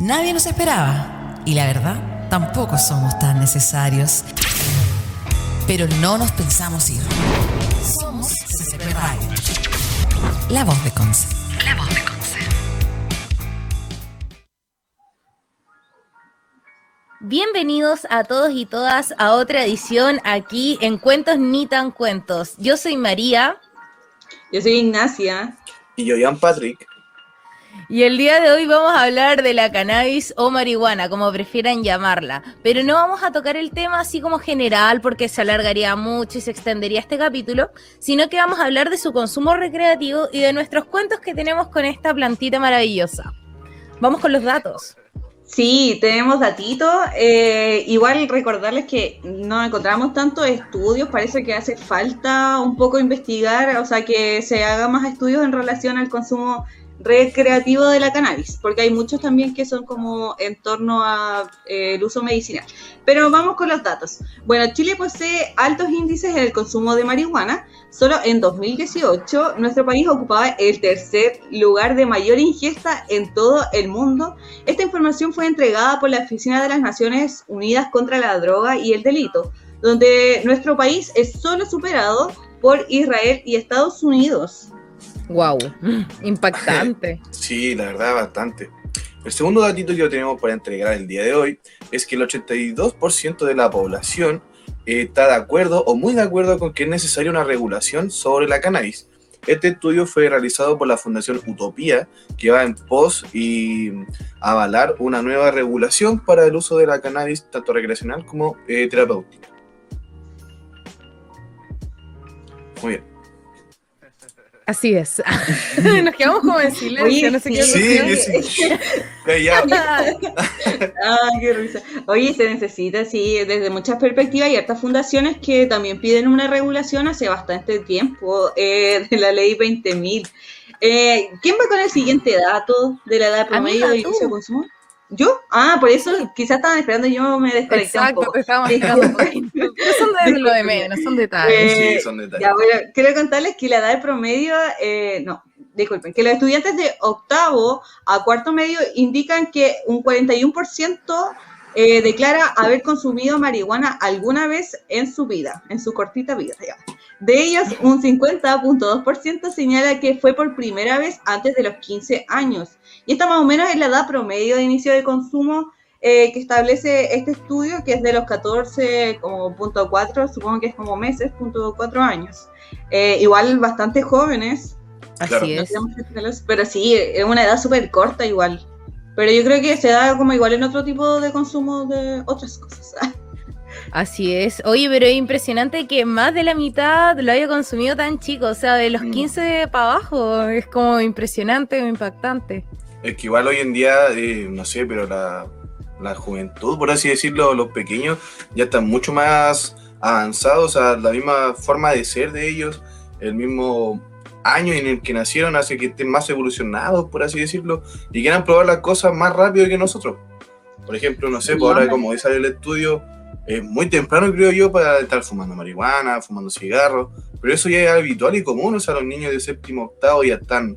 Nadie nos esperaba y la verdad, tampoco somos tan necesarios. Pero no nos pensamos ir. Somos CCP Radio. La voz de Conce. La voz de Conce. Bienvenidos a todos y todas a otra edición aquí en Cuentos Ni Tan Cuentos. Yo soy María. Yo soy Ignacia. Y yo, Ian Patrick. Y el día de hoy vamos a hablar de la cannabis o marihuana, como prefieran llamarla. Pero no vamos a tocar el tema así como general porque se alargaría mucho y se extendería este capítulo, sino que vamos a hablar de su consumo recreativo y de nuestros cuentos que tenemos con esta plantita maravillosa. Vamos con los datos. Sí, tenemos datitos. Eh, igual recordarles que no encontramos tantos estudios, parece que hace falta un poco investigar, o sea, que se haga más estudios en relación al consumo recreativo de la cannabis, porque hay muchos también que son como en torno al eh, uso medicinal. Pero vamos con los datos. Bueno, Chile posee altos índices en el consumo de marihuana. Solo en 2018 nuestro país ocupaba el tercer lugar de mayor ingesta en todo el mundo. Esta información fue entregada por la Oficina de las Naciones Unidas contra la Droga y el Delito, donde nuestro país es solo superado por Israel y Estados Unidos. Wow, impactante. sí, la verdad, bastante. El segundo datito que tenemos para entregar el día de hoy es que el 82% de la población está de acuerdo o muy de acuerdo con que es necesaria una regulación sobre la cannabis. Este estudio fue realizado por la Fundación Utopía, que va en pos y avalar una nueva regulación para el uso de la cannabis, tanto recreacional como eh, terapéutica. Muy bien. Así es. Nos quedamos como en silencio, no sé qué Sí, sí. ah, qué risa. Oye, se necesita, sí, desde muchas perspectivas y hartas fundaciones que también piden una regulación hace bastante tiempo eh, de la ley 20.000. Eh, ¿Quién va con el siguiente dato de la edad promedio de inicio de consumo? ¿Yo? Ah, por eso quizás estaban esperando y yo me desconecté Exacto, un poco. son de lo de menos, son detalles. Eh, Sí, son detalles. Ya, bueno, quiero contarles que la edad promedio, eh, no, disculpen, que los estudiantes de octavo a cuarto medio indican que un 41% eh, declara haber consumido marihuana alguna vez en su vida, en su cortita vida. ya. De ellos, un 50.2% señala que fue por primera vez antes de los 15 años. Y esta más o menos es la edad promedio de inicio de consumo eh, que establece este estudio, que es de los 14, como punto 4, supongo que es como meses, punto 4 años. Eh, igual bastante jóvenes, Así Claro. es. pero sí, es una edad súper corta igual. Pero yo creo que se da como igual en otro tipo de consumo de otras cosas. Así es. Oye, pero es impresionante que más de la mitad lo haya consumido tan chico. O sea, de los Mm. 15 para abajo. Es como impresionante o impactante. Es que igual hoy en día, eh, no sé, pero la, la juventud, por así decirlo, los pequeños, ya están mucho más avanzados, o sea, la misma forma de ser de ellos, el mismo año en el que nacieron hace que estén más evolucionados, por así decirlo, y quieran probar las cosas más rápido que nosotros. Por ejemplo, no sé, por ahora hombre. como hoy sale el estudio, es muy temprano creo yo para estar fumando marihuana, fumando cigarros, pero eso ya es habitual y común, o sea, los niños de séptimo, octavo ya están,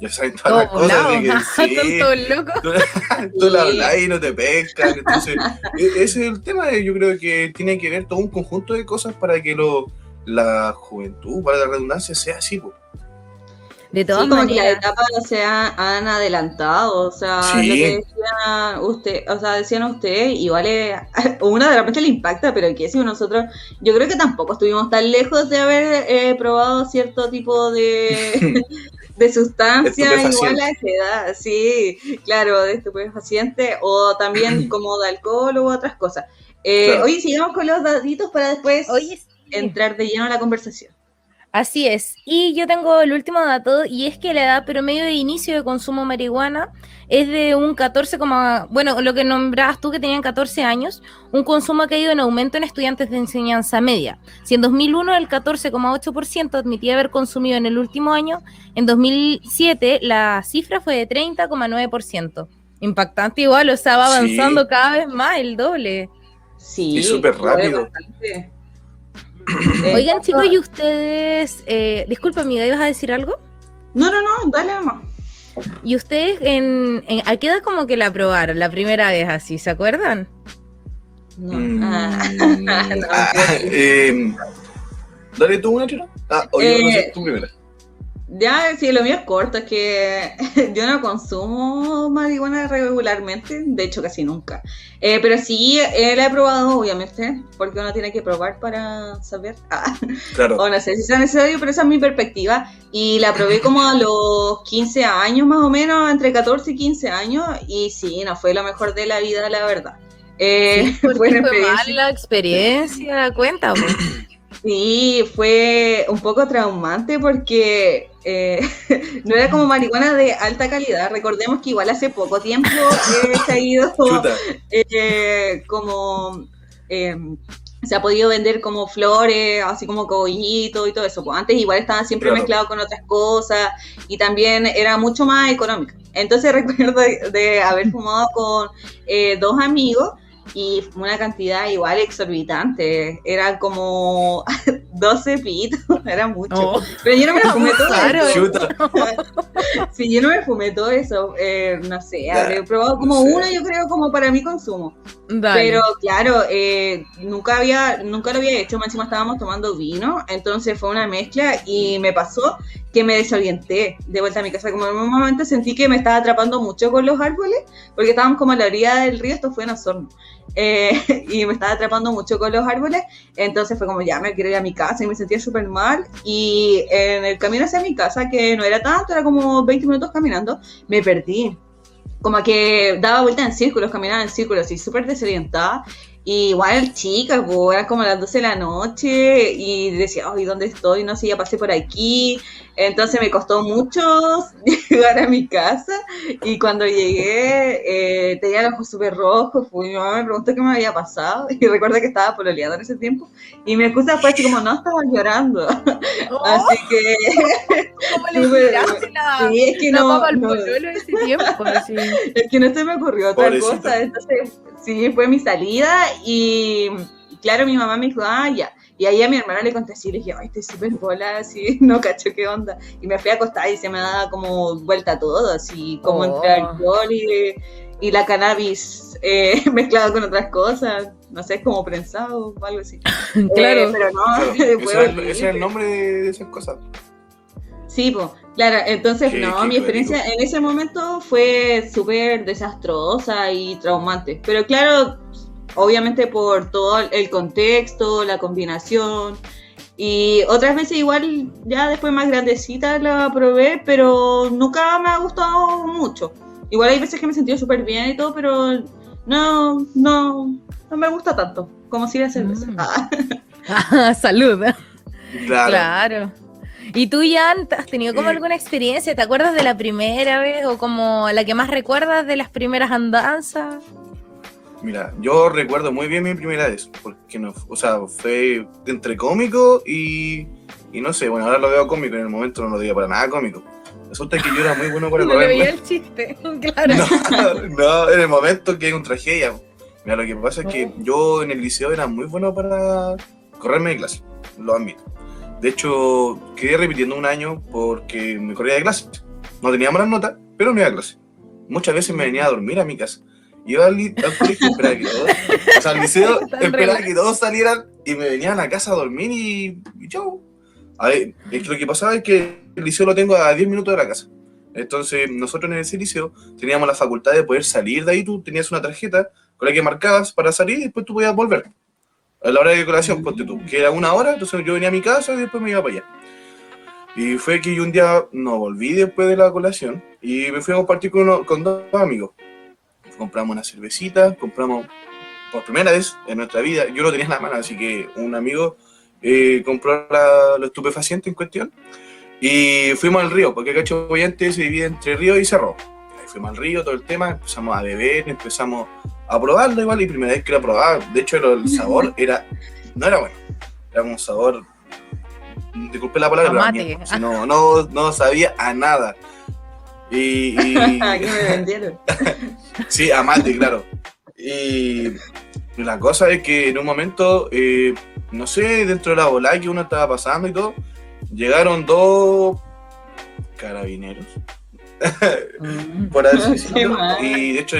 ya saben todas las cosas. de que sí, Están todos locos. tú, tú la hablas y no te pescan. Entonces, e- ese es el tema. Yo creo que tiene que ver todo un conjunto de cosas para que lo, la juventud, para la redundancia, sea así. po. De todas Sí, como que las maneras. etapas se han, han adelantado, o sea, Sí. lo que decía usted, o sea, decían ustedes, igual es, una de repente le impacta, pero que si nosotros, yo creo que tampoco estuvimos tan lejos de haber eh, probado cierto tipo de, de sustancia igual a esa edad, sí, claro, de estupefaciente, o también como de alcohol u otras cosas. Eh, Claro. Oye, sigamos con los daditos para después Oye, sí. entrar de lleno a la conversación. Así es. Y yo tengo el último dato y es que la edad promedio de inicio de consumo de marihuana es de un 14, coma- bueno, lo que nombrabas tú que tenían 14 años, un consumo que ha ido en aumento en estudiantes de enseñanza media. Si en 2001 el 14,8% admitía haber consumido en el último año, en 2007 la cifra fue de 30,9%. Impactante igual, o sea, va Sí. avanzando cada vez más, el doble. Sí, Y súper rápido. bastante. Eh, Oigan, chicos, ¿y ustedes? Eh, disculpa, amiga, ¿ibas a decir algo? No, no, no, dale nomás. ¿Y ustedes en, en, a qué edad como que la probaron la primera vez así? ¿Se acuerdan? No. Mm, Ah. No, ah, eh, dale tú una, Chira. Ah, o yo no Eh, sé, tú primero. Ya, sí, lo mío es corto, es que yo no consumo marihuana regularmente, de hecho casi nunca. Eh, pero sí, eh, la he probado, obviamente, porque uno tiene que probar para saber. Ah, Claro. o no sé si sea necesario, pero esa es mi perspectiva. Y la probé como a los 15 años más o menos, entre 14 y 15 años, y sí, no fue lo mejor de la vida, la verdad. Eh, ¿Por fue mala experiencia? Cuéntame. Sí, fue un poco traumante porque eh, no era como marihuana de alta calidad. Recordemos que igual hace poco tiempo eh, se ha ido eh, como... eh, se ha podido vender como flores, así como cogollito y todo eso. Pues antes igual estaban siempre Claro. mezclados con otras cosas y también era mucho más económica. Entonces recuerdo de, de haber fumado con dos amigos y una cantidad igual exorbitante. Eran como 12 pitos, era mucho. Oh. Pero yo no me fumé todo Claro. eso. Chuta. Sí, yo no me fumé todo eso. eh, no sé, habré probado como no sé. una, yo creo, como para mi consumo. Dale. Pero claro, eh, nunca había, nunca lo había hecho, más encima estábamos tomando vino, entonces fue una mezcla y me pasó que me desorienté de vuelta a mi casa. Como en un momento sentí que me estaba atrapando mucho con los árboles, porque estábamos como a la orilla del río, esto fue en Osorno, eh, y me estaba atrapando mucho con los árboles, entonces fue como ya me quiero ir a mi casa y me sentía súper mal. Y en el camino hacia mi casa, que no era tanto, era como 20 minutos caminando, me perdí como que daba vueltas en círculos, caminaba en círculos y súper desorientada. Y igual chica, pues, eran como las 12 de la noche y decía, ay, ¿dónde estoy? No sé, ya pasé por aquí. Entonces me costó mucho llegar a mi casa y cuando llegué eh, tenía los ojos súper rojos. Fui, mi mamá me preguntó qué me había pasado y recuerdo que estaba pololeando en ese tiempo. Y mi excusa fue así como, no, estaba llorando. Oh, Así que, ¿Cómo le tiraste la, sí, es que la no, papa al no- pololo ese tiempo? Así. Es que no se me ocurrió otra Pobrecita. cosa. Entonces, sí, fue mi salida y claro, mi mamá me dijo, ah, ya. Y ahí a mi hermana le conté así, le dije, ay, estoy súper bola, así, no cacho qué onda. Y me fui a acostar y se me daba como vuelta todo, así como Oh. entre alcohol y, y la cannabis eh, mezclado con otras cosas. No sé, como prensado o algo así. Claro. Eh, pero no, Claro, ese, era el, ese era el nombre de, esas cosas. Sí, pues, claro, entonces Qué- no, qué mi experiencia en ese momento fue súper desastrosa y traumante, pero claro, obviamente por todo el contexto, la combinación y otras veces igual ya después más grandecita la probé, pero nunca me ha gustado mucho. Igual hay veces que me he sentido súper bien y todo, pero no, no, no me gusta tanto como si la cerveza. Mm. Ah. Ah, salud. Claro. Claro. ¿Y tú, Jan, has tenido como alguna experiencia? ¿Te acuerdas de la primera vez o como la que más recuerdas de las primeras andanzas? Mira, yo recuerdo muy bien mi primera vez, porque no, o sea, fue entre cómico y, y no sé, bueno, ahora lo veo cómico, en el momento no lo veía para nada cómico. Resulta que yo era muy bueno para No le veía correr. el chiste, claro. No, no, en el momento que es una tragedia. Mira, lo que pasa es que yo en el liceo era muy bueno para correrme de clase, lo admito. De hecho, quedé repitiendo un año porque me corría de clase. No tenía malas notas, pero no iba a clase. Muchas veces me venía a dormir a mi casa. Iba al, al colegio, esperaba que todos, o sea, al liceo, esperaba que todos salieran y me venían a la casa a dormir y, y chao. A ver, es que lo que pasaba es que el liceo lo tengo a 10 minutos de la casa. Entonces, nosotros en ese liceo teníamos la facultad de poder salir de ahí. Tú tenías una tarjeta con la que marcabas para salir y después tú podías volver. A la hora de colación, ponte tú, que era una hora, entonces yo venía a mi casa y después me iba para allá. Y fue que yo un día no volví después de la colación y me fui a compartir con, uno- con dos amigos. Compramos una cervecita, compramos por primera vez en nuestra vida, yo lo tenía en la mano, así que un amigo eh, compró la- lo estupefaciente en cuestión y fuimos al río, porque Cacho Boyante se divide entre río y cerro. Ahí fuimos al río, todo el tema, empezamos a beber, empezamos a probarlo igual, y primera vez que la probaba, de hecho el, sabor era, no era bueno, era un sabor, disculpe la palabra, pero no, no, no sabía a nada. Y, y- que me vendieron. Sí, amate, claro. Y la cosa es que en un momento, eh, no sé, dentro de la bola que uno estaba pasando y todo, llegaron dos carabineros Mm. por suicidio. mal. Y de hecho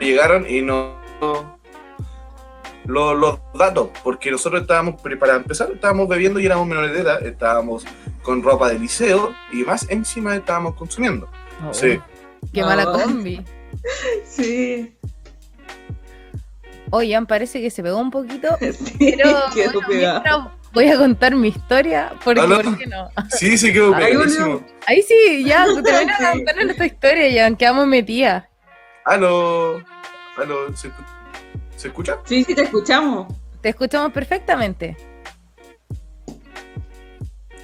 llegaron y no los, los datos, porque nosotros estábamos, para empezar, estábamos bebiendo y éramos menores de edad, estábamos con ropa de liceo y más encima estábamos consumiendo. Oh, Sí. Qué mala combi. Sí. Oigan, parece que se pegó un poquito, Sí, pero bueno, voy a contar mi historia, porque ¿Aló? ¿por qué no? Sí, se quedó Ahí pegadísimo. Ahí sí, ya, termina Sí. de contar nuestra historia, ya, quedamos metidas. Aló, aló, ¿se, ¿se escucha? Sí, sí, te escuchamos. Te escuchamos perfectamente.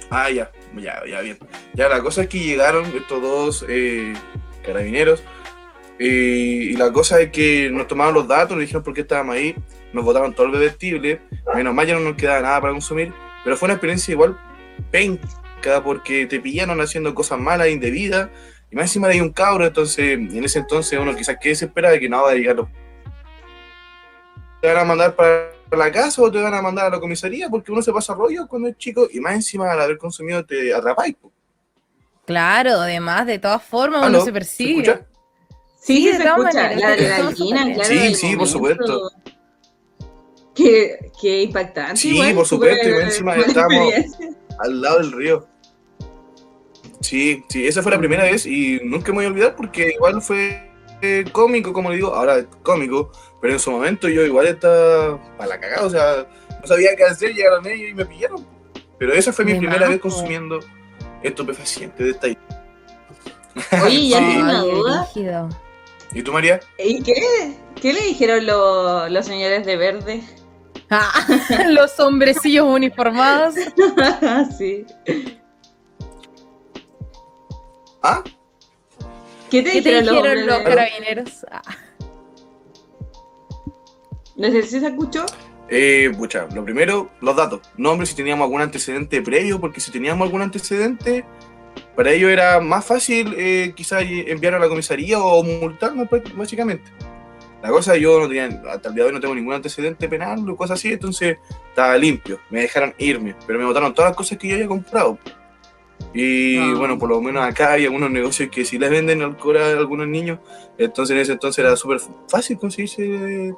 Ah, ya, ya, ya, bien. Ya, la cosa es que llegaron estos dos eh, carabineros y la cosa es que nos tomaron los datos, nos dijeron por qué estábamos ahí, nos botaron todo el bebestible, menos mal ya no nos quedaba nada para consumir, pero fue una experiencia igual penca porque te pillaron haciendo cosas malas, indebidas, y más encima hay un cabro, entonces en ese entonces uno quizás que se espera de que no va a llegar los- te a mandar para la casa o te van a mandar a la comisaría porque uno se pasa rollo cuando es chico y más encima al haber consumido te atrapáis. po. Claro, además, de todas formas, ¿Aló? uno se ¿Se persigue. escucha? Sí, Sí, se todas escucha. maneras, La adrenalina, claro. Sí, sí, por supuesto. Qué, qué impactante. Sí, igual, por supuesto, súper y encima experiencia. Al lado del río. Sí, sí, esa fue la primera vez y nunca me voy a olvidar porque igual fue eh, cómico, como le digo, ahora es cómico, pero en su momento yo igual estaba para la cagada, o sea, no sabía qué hacer, llegaron ellos y me pillaron. Pero esa fue mi primera vez consumiendo estupefacientes de esta Oye, ya Sí. tengo una duda. ¿Y tú, María? ¿Y qué? ¿Qué le dijeron lo- los señores de verde? Ah, los hombrecillos uniformados. sí. ¿Ah? ¿Qué te ¿Qué te dijeron, los carabineros? Ah, No sé si se escuchó. Eh, pucha, lo primero, los datos. Nombre si teníamos algún antecedente previo, porque si teníamos algún antecedente, para ello era más fácil eh, quizás enviar a la comisaría o multarnos pues, básicamente. La cosa, yo no tenía, hasta el día de hoy no tengo ningún antecedente penal o cosas así, entonces estaba limpio. Me dejaron irme, pero me botaron todas las cosas que yo había comprado. Y Ah. bueno, por lo menos acá hay algunos negocios que si les venden alcohol a algunos niños, entonces en ese entonces era súper fácil conseguirse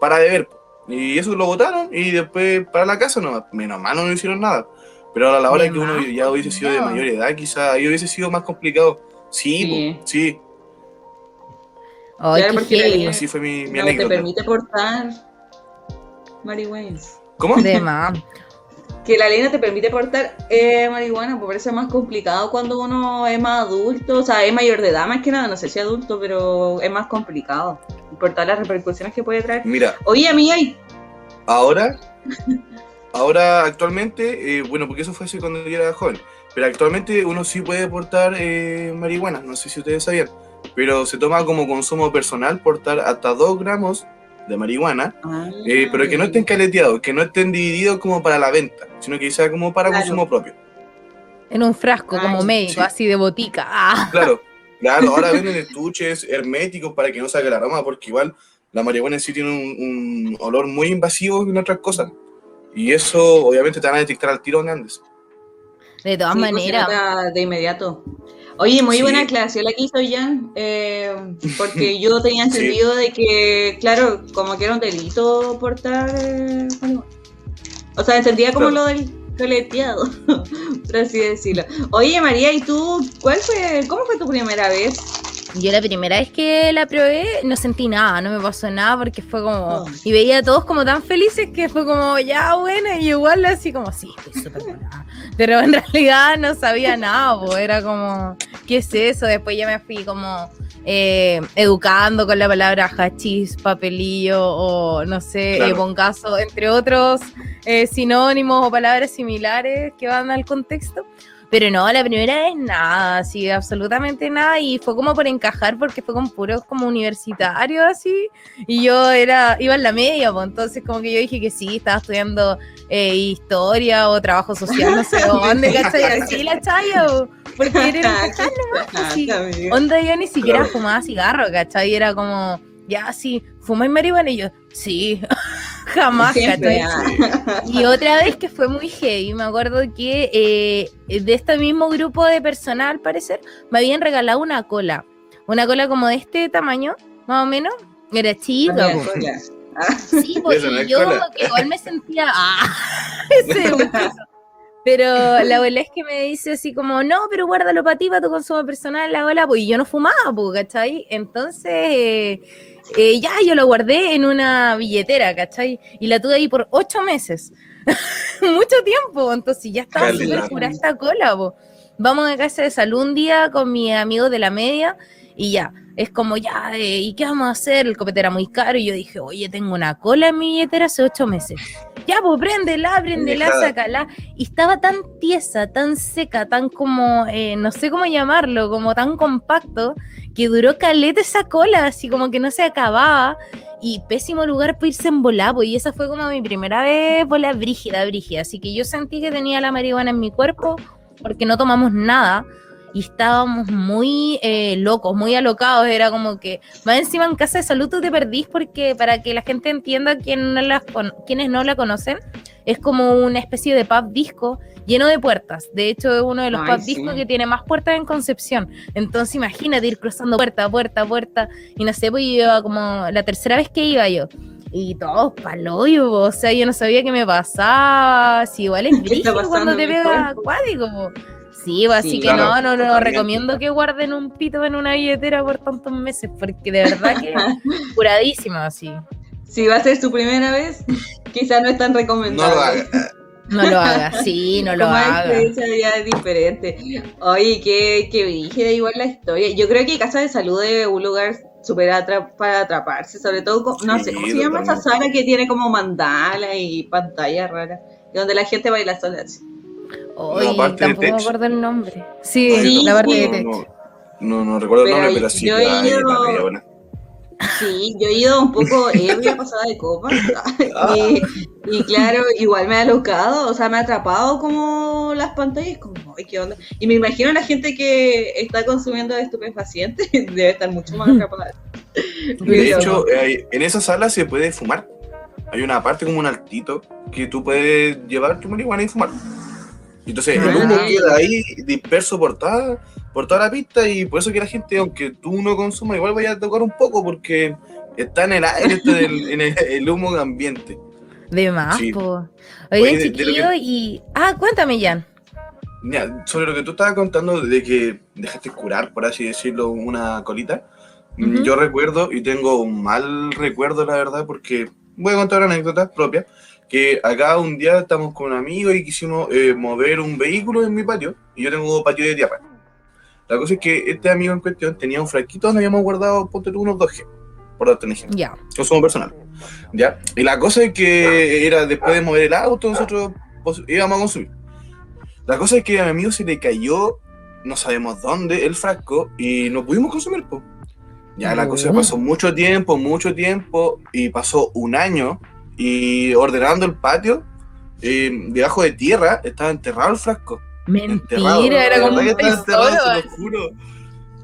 para beber. Y eso lo votaron y después para la casa no, menos mal no hicieron nada. Pero ahora a la hora De que uno ya hubiese sido de mayor edad, quizá ahí hubiese sido más complicado. Sí, Sí. po, sí, Ay, Claro, porque así fue mi, mi no te anécdota. permite portar marihuana. ¿Cómo? De. Que la ley no te permite portar eh, marihuana, pues parece más complicado cuando uno es más adulto, o sea, es mayor de edad más que nada, no sé si adulto, pero es más complicado. Por todas las repercusiones que puede traer. Mira, Oye, a mí hay... ahora, ahora actualmente, eh, bueno, porque eso fue así cuando yo era joven, pero actualmente uno sí puede portar eh, marihuana, no sé si ustedes sabían, pero se toma como consumo personal portar hasta 2 gramos de marihuana, eh, pero que no estén caleteados, que no estén divididos como para la venta, sino que sea como para Claro. consumo propio. En un frasco, Ay, como médico, sí. así de botica. Ah, Claro, claro, ahora venden estuches herméticos para que no salga el aroma, porque igual la marihuana en sí tiene un, un olor muy invasivo en otras cosas. Y eso obviamente te van a detectar al tiro donde andes. de todas Sí, pues, maneras. de inmediato. Oye, muy Sí. buena aclaración la que hizo Jan, eh, porque yo tenía entendido de que, claro, como que era un delito portar eh. O sea, entendía como lo del coleteado, por así decirlo. Oye, María, ¿y tú, cuál fue, cómo fue tu primera vez? Yo la primera vez que la probé no sentí nada, no me pasó nada porque fue como... Oh. Y veía a todos como tan felices que fue como, ya, buena, y igual así como, sí, estoy súper buena. Pero en realidad no sabía nada, pues era como, ¿qué es eso? Después ya me fui como eh, educando con la palabra hachís, papelillo o no sé, Claro. eh, bongazo, entre otros eh, sinónimos o palabras similares que van al contexto. Pero no, la primera vez nada, así, absolutamente nada. Y fue como por encajar, porque fue con puros como universitarios, así. Y yo era, iba en la media, pues entonces como que yo dije que sí, estaba estudiando eh, historia o trabajo social, no sé dónde, ¿cachai? Así la chaya, o- porque era encajar nomás, pues, sí. amiga. Onda yo ni siquiera fumaba cigarro, ¿cachai? Era como, ya, sí, ¿fumáis marihuana? Y yo, sí, jamás, Siempre, ¿cachai? ah. Y otra vez que fue muy heavy, me acuerdo que eh, de este mismo grupo de personal, al parecer, me habían regalado una cola. Una cola como de este tamaño, más o menos. Era chica. Ah, Sí, pues, y es yo como que igual me sentía. ¡Ah! ese. Pero la abuela es que me dice así como, no, pero guárdalo para ti, para tu consumo personal, la abuela, pues y yo no fumaba, pues, ¿cachai? Entonces, eh, eh, ya yo lo guardé en una billetera, ¿cachai? Y la tuve ahí por ocho meses. Mucho tiempo, entonces ya estaba súper pura esta cola, po. Vamos a casa de salud un día con mi amigo de la media y ya, es como ya, eh, ¿y qué vamos a hacer? El copete era muy caro y yo dije, oye, tengo una cola en mi billetera hace ocho meses. Ya, pues préndela, préndela, sácala. Y estaba tan tiesa, tan seca, tan como, eh, no sé cómo llamarlo, como tan compacto, que duró caleta esa cola, así como que no se acababa. Y pésimo lugar para irse en volapo. Y esa fue como mi primera vez bola brígida, brígida. Así que yo sentí que tenía la marihuana en mi cuerpo porque no tomamos nada y estábamos muy eh, locos, muy alocados. Era como que, más encima en casa de salud te perdís porque para que la gente entienda quien no las quienes no la conocen, es como una especie de pub disco lleno de puertas. De hecho, es uno de los sí. discos que tiene más puertas en Concepción. Entonces, imagínate ir cruzando puerta, puerta, puerta. Y no sé, pues yo iba como la tercera vez que iba yo. Y todos paloyo, o sea, yo no sabía qué me pasaba. Si igual es ¿Qué está brígido pasando cuando te pega acuático. po. Sí, pues, así Sí, que claro, no, no, no, totalmente. recomiendo que guarden un pito en una billetera por tantos meses, porque de verdad que curadísima, así. Si va a ser su primera vez, quizás no es tan No recomendable. lo. No lo hagas, sí, no lo hagas. es diferente. Oye, qué, qué brígida igual la historia. Yo creo que Casa de Salud es un lugar súper para atraparse, sobre todo, con- no Sí, sé, ¿cómo se llama esa sala que tiene como mandala y pantalla rara? Donde la gente baila sola. así. De tampoco me acuerdo el nombre. Sí, Sí, la parte de sí. Tech. No, no, no recuerdo el nombre, pero sí. yo la buena. Sí, yo he ido un poco ebria pasada de copa Ah. y, y claro, igual me ha alocado, o sea, me ha atrapado como las pantallas, como, ay, qué onda. Y me imagino la gente que está consumiendo estupefacientes debe estar mucho más atrapada. De hecho, en esa sala se puede fumar. Hay una parte como un altito que tú puedes llevar tu marihuana y fumar. Entonces el Ah. humo queda ahí disperso por toda, por toda la pista y por eso que la gente, aunque tú no consumas, igual vaya a tocar un poco porque está en el aire, está en el, en el- el humo ambiente. De más, Sí. po. Oye, Oye, chiquillo, que- y. Ah, cuéntame, Jan. Mira, sobre lo que tú estabas contando de que dejaste curar, por así decirlo, una colita, mm, yo recuerdo y tengo un mal recuerdo, la verdad, porque voy a contar una anécdota propia, que acá un día estamos con un amigo y quisimos eh, mover un vehículo en mi patio, y yo tengo patio de tierra. La cosa es que este amigo en cuestión tenía un frasquito donde habíamos guardado, ponte tú, unos 2G, por darte un ejemplo Ya. consumo personal. ¿Ya? Y la cosa es que era después de mover el auto, nosotros íbamos a consumir. La cosa es que a mi amigo se le cayó, no sabemos dónde, el frasco y no pudimos consumir. po. Ya la cosa pasó mucho tiempo, mucho tiempo, y pasó un año, y ordenando el patio, eh, debajo de tierra, estaba enterrado el frasco. Enterrado. Mentira, era como un tesoro. lo juro.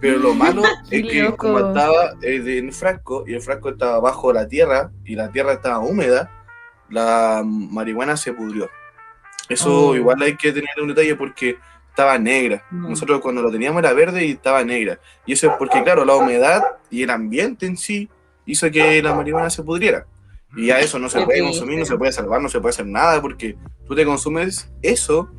Pero lo malo es que loco. como estaba eh, en el frasco y el frasco estaba bajo la tierra y la tierra estaba húmeda, la marihuana se pudrió. Eso Oh. igual hay que tener un detalle porque estaba negra. Mm. Nosotros cuando lo teníamos era verde y estaba negra. Y eso es porque, claro, la humedad y el ambiente en sí hizo que la marihuana se pudriera. Y ya eso no se puede consumir, no se puede salvar, no se puede hacer nada porque tú te consumes eso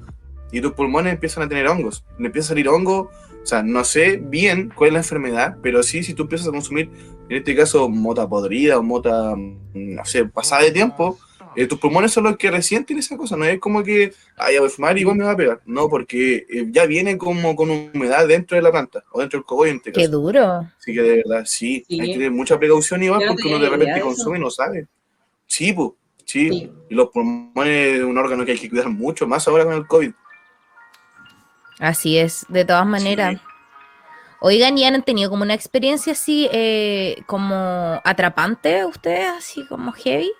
y tus pulmones empiezan a tener hongos. Le empieza a salir hongo, o sea, no sé bien cuál es la enfermedad, pero sí, si tú empiezas a consumir, en este caso, mota podrida o mota, mm, no sé, pasada de tiempo, eh, tus pulmones son los que resienten esa cosa, no es como que, ah, ya voy a fumar y igual me va a pegar. No, porque eh, ya viene como con humedad dentro de la planta, o dentro del cogollo en este Qué caso. duro. Así que de verdad, sí, Sí. hay que tener mucha precaución no porque uno de repente consume y no sabe. Sí, pues, sí. Sí. Y los pulmones es un órgano que hay que cuidar mucho, más ahora con el COVID. Así es, de todas maneras. Sí. Oigan, ¿y han tenido como una experiencia así, eh, como atrapante ustedes, así como heavy?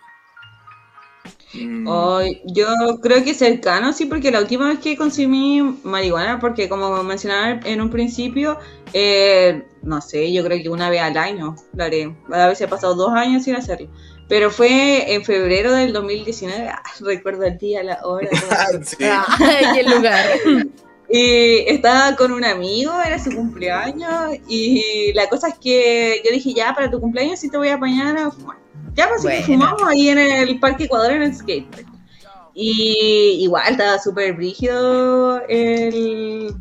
Ay, yo creo que cercano, sí, porque la última vez que consumí marihuana, porque como mencionaba en un principio, eh, no sé, yo creo que una vez al año lo haré. A veces he pasado dos años sin hacerlo. Pero fue en febrero del 2019, ah, recuerdo el día, la hora. todo. sí. Ay, el lugar. Y estaba con un amigo, era su cumpleaños, y la cosa es que yo dije, ya, para tu cumpleaños sí te voy a apañar a fumar. Ya, pues así que fumamos ahí en el Parque Ecuador en el skate. Y igual estaba súper brígido el,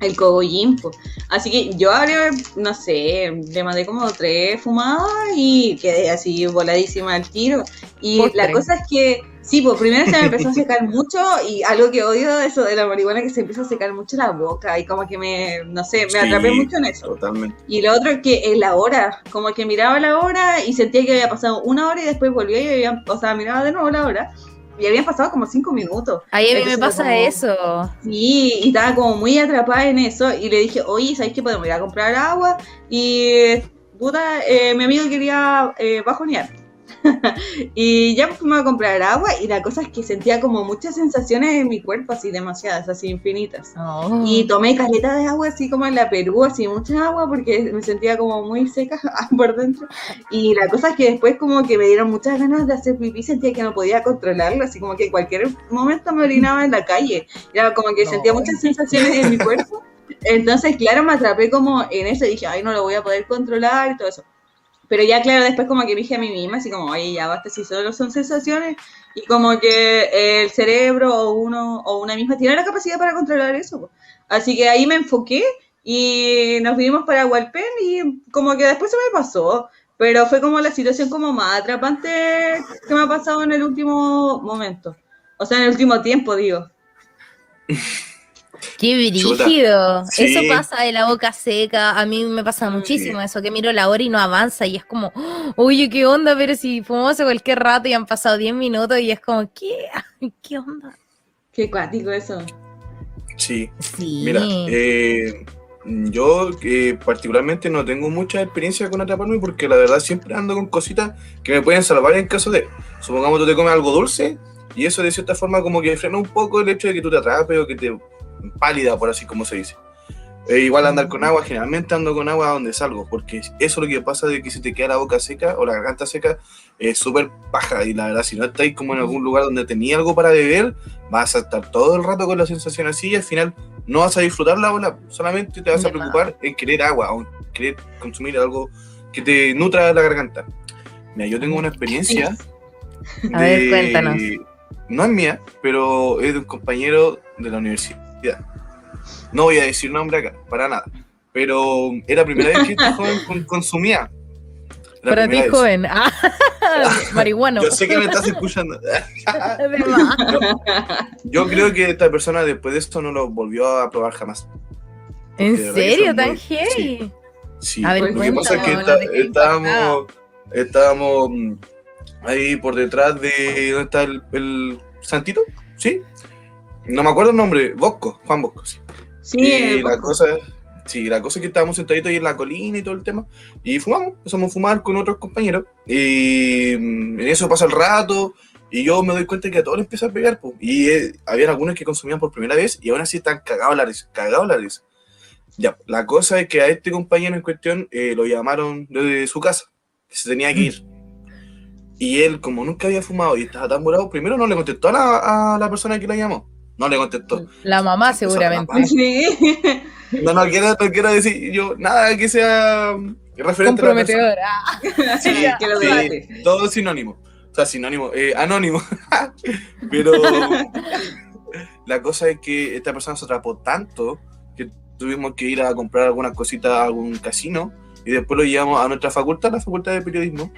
el cogollín, po. Así que yo ahora, no sé, le mandé como tres fumadas y quedé así voladísima al tiro. Y Postre. la cosa es que, sí, pues primero se me empezó a secar mucho y algo que odio de eso de la marihuana que se empieza a secar mucho la boca y como que me, no sé, me Sí. atrapé mucho en eso. Totalmente. Y lo otro es que en la hora, como que miraba la hora y sentía que había pasado una hora y después volvía y había, o sea, miraba de nuevo la hora y habían pasado como cinco minutos. Ahí a mí me pasa como- eso. Sí, y estaba como muy atrapada en eso y le dije, oye, ¿sabes qué? Podemos ir a comprar agua y, puta, eh, mi amigo quería eh, bajonear. y ya fuimos a comprar agua y la cosa es que sentía como muchas sensaciones en mi cuerpo, así demasiadas, así infinitas. Oh. Y tomé caleta de agua, así como en la Perú, así mucha agua, porque me sentía como muy seca por dentro. Y la cosa es que después como que me dieron muchas ganas de hacer pipí, sentía que no podía controlarlo, así como que en cualquier momento me orinaba en la calle. Era como que No. sentía muchas sensaciones en mi cuerpo. Entonces, claro, me atrapé como en eso dije, ay, no lo voy a poder controlar y todo eso. Pero ya, claro, después como que dije a mí misma, así como, oye, ya basta si solo son sensaciones. Y como que el cerebro o uno o una misma tiene la capacidad para controlar eso. Así que ahí me enfoqué y nos vinimos para Hualpén y como que después se me pasó. Pero fue como la situación como más atrapante que me ha pasado en el último momento. O sea, en el último tiempo, digo. Qué brígido. Sí. Eso pasa de la boca seca. A mí me pasa muchísimo eso, que miro la hora y no avanza y es como, "Oh, oye, ¿qué onda? Pero si fumamos hace cualquier rato y han pasado 10 minutos y es como, ¿qué? ¿Qué onda? Qué cuático eso. Sí. Sí. Mira, eh, yo eh, particularmente no tengo mucha experiencia con atraparme porque la verdad siempre ando con cositas que me pueden salvar en caso de, supongamos tú te comes algo dulce y eso de cierta forma como que frena un poco el hecho de que tú te atrapes o que te pálida, por así como se dice. Eh, igual andar con agua, generalmente ando con agua donde salgo, porque eso es lo que pasa de que si te queda la boca seca o la garganta seca, es súper paja. Y la verdad, si no estáis como en algún lugar donde tenía algo para beber, vas a estar todo el rato con la sensación así y al final no vas a disfrutar la ola, solamente te vas a preocupar en querer agua o en querer consumir algo que te nutra la garganta. Mira, yo tengo una experiencia. A ver, cuéntanos. No es mía, pero es de un compañero de la universidad. No voy a decir nombre acá, para nada. Pero era la primera vez que este joven con- consumía. La Para ti, vez. joven. Ah, marihuano. Yo sé que me estás escuchando. Yo creo que esta persona después de esto no lo volvió a probar jamás. ¿En serio? ¿Tan muy- heavy? Sí, A ver, lo que pasa es que está- estábamos, estábamos mm, ahí por detrás de dónde está el, el santito, ¿sí? No me acuerdo el nombre, Bosco, Juan Bosco, sí. Sí, y la cosa, sí, la cosa es que estábamos sentaditos ahí en la colina y todo el tema, y fumamos, empezamos a fumar con otros compañeros, y mm, en eso pasa el rato, y yo me doy cuenta que a todos les empieza a pegar, po, y eh, habían algunos que consumían por primera vez, y aún así están cagados la risa, cagados la risa. Ya, la cosa es que a este compañero en cuestión eh, lo llamaron desde su casa, que se tenía que ir. Y él, como nunca había fumado y estaba tan morado, primero no le contestó a la, a la persona que lo llamó. No le contestó. La mamá, seguramente. sí. No, no quiero, no quiero decir yo nada que sea referente a la. Comprometedora. Sí, que lo sí, todo sinónimo. O sea, sinónimo, eh, anónimo. Pero la cosa es que esta persona se atrapó tanto que tuvimos que ir a comprar algunas cositas a algún casino y después lo llevamos a nuestra facultad, la facultad de periodismo.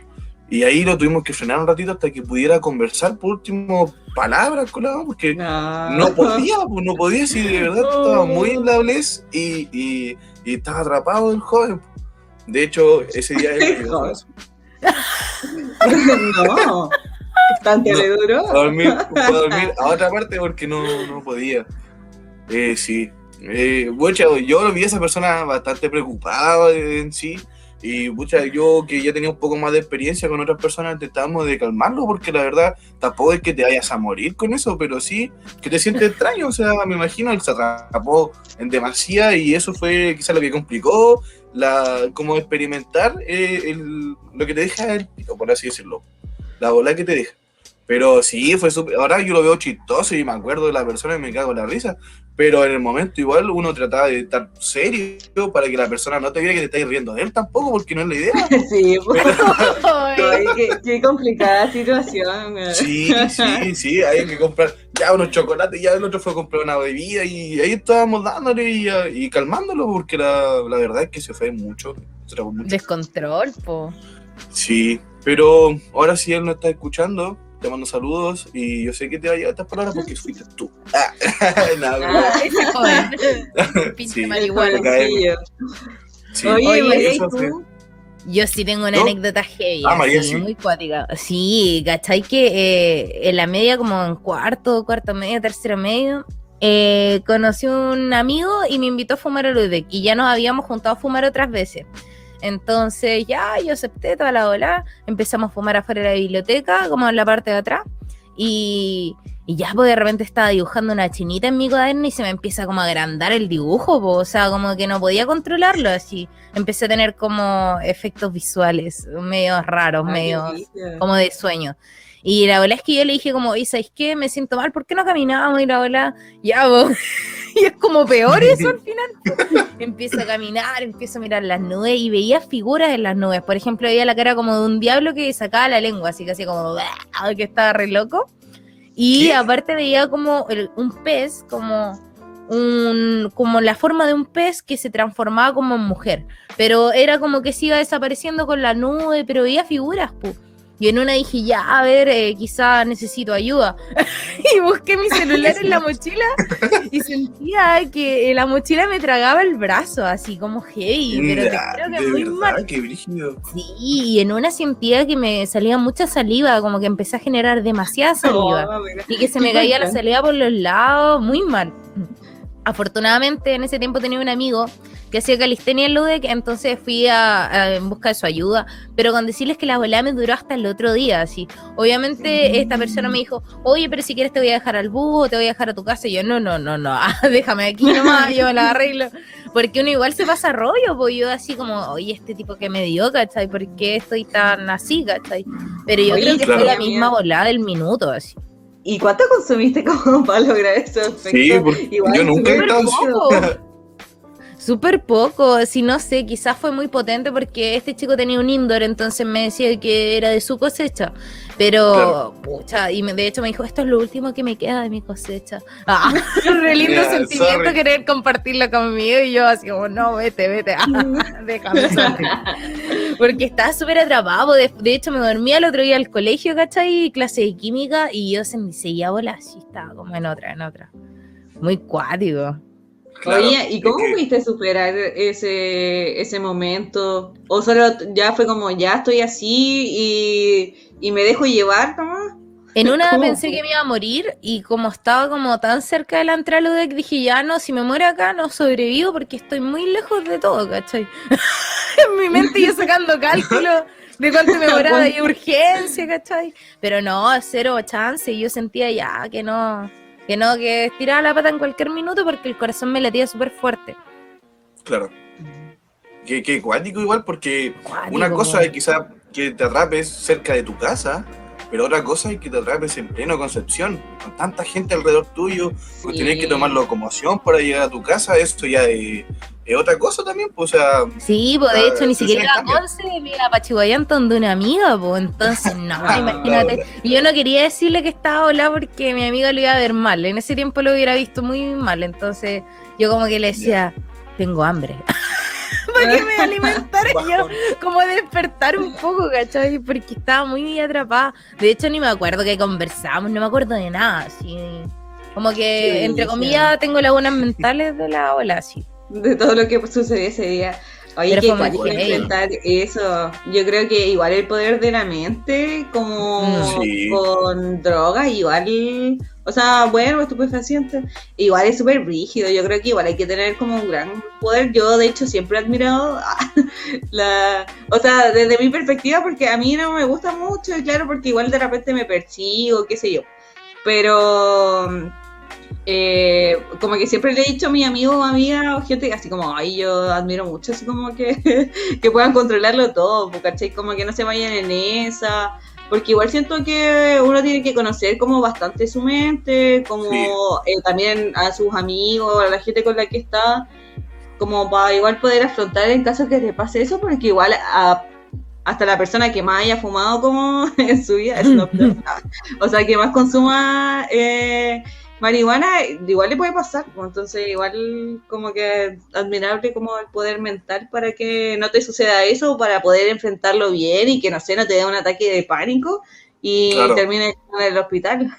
Y ahí lo tuvimos que frenar un ratito hasta que pudiera conversar por último palabras con la porque No, no podía, pues, no podía, si de verdad estaba muy en la y, y, y estaba atrapado el joven. De hecho, ese día él no. Bastante No. le duró. Fue a dormir, a dormir a otra parte porque no, no podía. Eh, sí. Eh, bueno, yo lo vi a esa persona bastante preocupada en sí. Y mucha, yo que ya tenía un poco más de experiencia con otras personas, intentábamos de calmarlo, porque la verdad tampoco es que te vayas a morir con eso, pero sí que te sientes extraño. O sea, me imagino, él se atrapó en demasía y eso fue quizás lo que complicó, la, como experimentar eh, el, lo que te deja el por así decirlo, la bola que te deja. Pero sí, fue súper. Ahora yo lo veo chistoso y me acuerdo de la persona y me cago en la risa. Pero en el momento igual uno trataba de estar serio para que la persona no te viera que te estáis riendo de él tampoco, porque no es la idea. Sí, pues. qué, qué, complicada situación. Sí, sí, sí, hay que comprar ya unos chocolates, ya el otro fue a comprar una bebida y ahí estábamos dándole y, y calmándolo, porque la, la, verdad es que se fue mucho. mucho. Descontrol, po. Sí, pero ahora sí él no está escuchando te mando saludos y yo sé que te va a llegar estas palabras porque fuiste tú. Ah, nada, ah, Pinche marihuana. Sí. Oye, María, ¿y tú? Yo sí tengo una ¿No? anécdota heavy, Ah, María, así, sí. muy cuática. Sí, ¿cachai? Que eh, en la media, como en cuarto, cuarto medio, tercero medio, eh, conocí un amigo y me invitó a fumar a Ludwig y ya nos habíamos juntado a fumar otras veces. Entonces ya yo acepté toda la ola, empezamos a fumar afuera de la biblioteca, como en la parte de atrás, y, y ya pues de repente estaba dibujando una chinita en mi cuaderno y se me empieza como a agrandar el dibujo, po, o sea, como que no podía controlarlo así. Empecé a tener como efectos visuales medio raros, medio como de sueño. Y la verdad es que yo le dije como, oye, ¿sabes qué? Me siento mal, ¿por qué no caminábamos? Y la ola, ya, po. y es como peor eso al final. empiezo a caminar, empiezo a mirar las nubes y veía figuras en las nubes. Por ejemplo, veía la cara como de un diablo que sacaba la lengua, así que así como, que estaba re loco. Y ¿Qué? aparte veía como el- un pez, como un como la forma de un pez que se transformaba como en mujer, pero era como que se iba desapareciendo con la nube, pero veía figuras, pu. Y en una dije, ya, a ver, eh, quizá necesito ayuda. y busqué mi celular en la mochila y sentía que la mochila me tragaba el brazo, así como heavy, pero te creo que de muy verdad, mal. qué brígido. Sí, y en una sentía que me salía mucha saliva, como que empecé a generar demasiada saliva. Y que se me caía la salida por los lados, muy mal. Afortunadamente en ese tiempo tenía un amigo que hacía calistenia en Ludec, entonces fui a, a- en busca de su ayuda, pero con decirles que la volada me duró hasta el otro día, así. Obviamente esta persona me dijo, oye, pero si quieres te voy a dejar al bus o te voy a dejar a tu casa, y yo, no, no, no, no, ah, déjame aquí nomás, yo me la arreglo. Porque uno igual se pasa rollo, pues yo así como, oye, este tipo que me dio, ¿cachai? ¿Por qué estoy tan así, ¿cachai? Pero yo Oye, creo que claro. fue la misma volada del minuto, así. ¿Y cuánto consumiste como para lograr ese efecto? Sí, porque Igual, yo nunca he estado. Súper poco, si no sé, quizás fue muy potente porque este chico tenía un indoor, entonces me decía que era de su cosecha. Pero, Claro. pucha, y me- de hecho me dijo, esto es lo último que me queda de mi cosecha. Ah, re lindo Yeah, sentimiento sorry. querer compartirlo conmigo y yo así como, no, vete, vete, ah, déjame sorry". Porque estaba súper atrapado, de, de hecho me dormía el otro día al colegio, ¿cachai? Clase de química y yo se me seguía volar así, estaba como en otra, en otra. Muy cuático. Claro, Oye, ¿y cómo que- pudiste superar ese, ese momento? ¿O solo ya fue como, ya estoy así y, y me dejo llevar nomás? En una ¿Cómo? pensé que me iba a morir y como estaba como tan cerca de la entrada al Ludec, dije, ya no, si me muero acá no sobrevivo porque estoy muy lejos de todo, ¿cachai? en mi mente yo sacando cálculo de cuánto me moraba de urgencia, ¿cachai? Pero no, cero chance, y yo sentía ya que no, que no, que estiraba la pata en cualquier minuto porque el corazón me latía súper fuerte. Claro. Que, que cuático igual, porque Cuático, una cosa es quizá que te atrapes cerca de tu casa, pero otra cosa es que te atrapes en pleno Concepción, con tanta gente alrededor tuyo, Sí. tener que tomar locomoción para llegar a tu casa, eso ya es, es otra cosa también, pues, o sea, Sí, pues de Ah, hecho ni sí, siquiera sí, era cambia. Conce, me iba a Pachihuayante donde una amiga, pues entonces no, Ah, imagínate. Y yo no quería decirle que estaba hola porque mi amiga lo iba a ver mal. En ese tiempo lo hubiera visto muy mal, entonces yo como que le decía, tengo hambre. Para que me alimentara yo, como despertar un poco, ¿cachai? Porque estaba muy atrapada. De hecho, ni me acuerdo que conversamos, no me acuerdo de nada, así. Como que, entre comillas, tengo lagunas mentales de la ola, así. De todo lo que sucedió ese día. Oye, Pero que enfrentar eso. Yo creo que igual el poder de la mente, como. Sí. con drogas, igual. O sea, bueno, estupefacientes, igual es súper rígido. Yo creo que igual hay que tener como un gran poder. Yo, de hecho, siempre he admirado la. O sea, desde mi perspectiva, porque a mí no me gusta mucho, y claro, porque igual de repente me persigo, qué sé yo. Pero eh, como que siempre le he dicho a mi amigo o amiga o gente así como, ay, yo admiro mucho, así como que, que puedan controlarlo todo, pues, ¿cachai? Como que no se vayan en esa, porque igual siento que uno tiene que conocer como bastante su mente, como Sí. eh, también a sus amigos, a la gente con la que está, como para igual poder afrontar en caso que le pase eso, porque igual a- hasta la persona que más haya fumado como en su vida, Dogg, ah, o sea, que más consuma eh, marihuana, igual le puede pasar, pues, entonces igual como que admirable como el poder mental para que no te suceda eso, para poder enfrentarlo bien y que no sé, no te dé un ataque de pánico y Claro. termine en el hospital.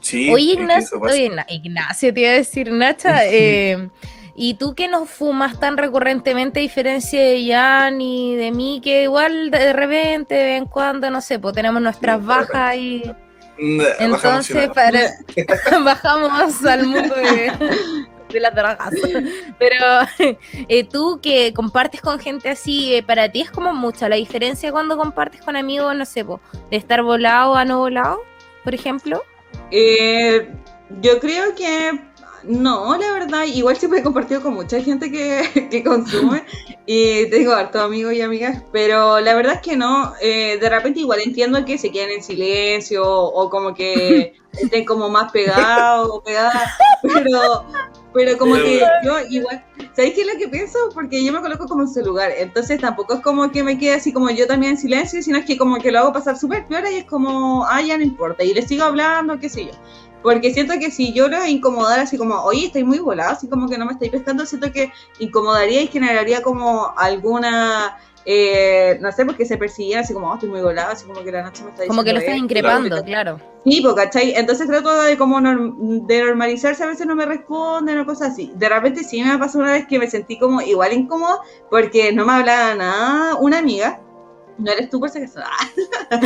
Sí, Oye, Ignacio, oye, Ignacio, te iba a decir, Nacha, eh, ¿y tú que no fumas tan recurrentemente, a diferencia de Jan y de mí, que igual de repente, de vez en cuando, no sé, pues tenemos nuestras Sí, bajas y entonces emocional. para, bajamos al mundo de, de las drogas. Pero eh, tú que compartes con gente así, eh, para ti es como mucha la diferencia cuando compartes con amigos, no sé, po, de estar volado a no volado, por ejemplo. Eh, yo creo que no, la verdad, igual siempre he compartido con mucha gente que, que consume y tengo hartos amigos y amigas, pero la verdad es que no, eh, de repente igual entiendo que se queden en silencio o como que estén como más pegados o pegadas, pero, pero como que yo igual, ¿sabéis qué es lo que pienso? Porque yo me coloco como en su lugar, entonces tampoco es como que me quede así como yo también en silencio, sino es que como que lo hago pasar súper peor y es como, ah, ya no importa, y le sigo hablando, qué sé yo. Porque siento que si yo lo incomodara así como, oye, estoy muy volado, así como que no me estoy pescando, siento que incomodaría y generaría como alguna, eh, no sé, porque se persiguiera así como, oh, estoy muy volado, así como que la noche me está diciendo Como que lo estás esto, increpando, claro. claro. Sí, pues, ¿cachai? Entonces trato de como norm- de normalizarse, a veces no me responden o cosas así. De repente sí me pasó una vez que me sentí como igual incómodo porque no me hablaba nada una amiga. No eres tú por si acaso. Ah,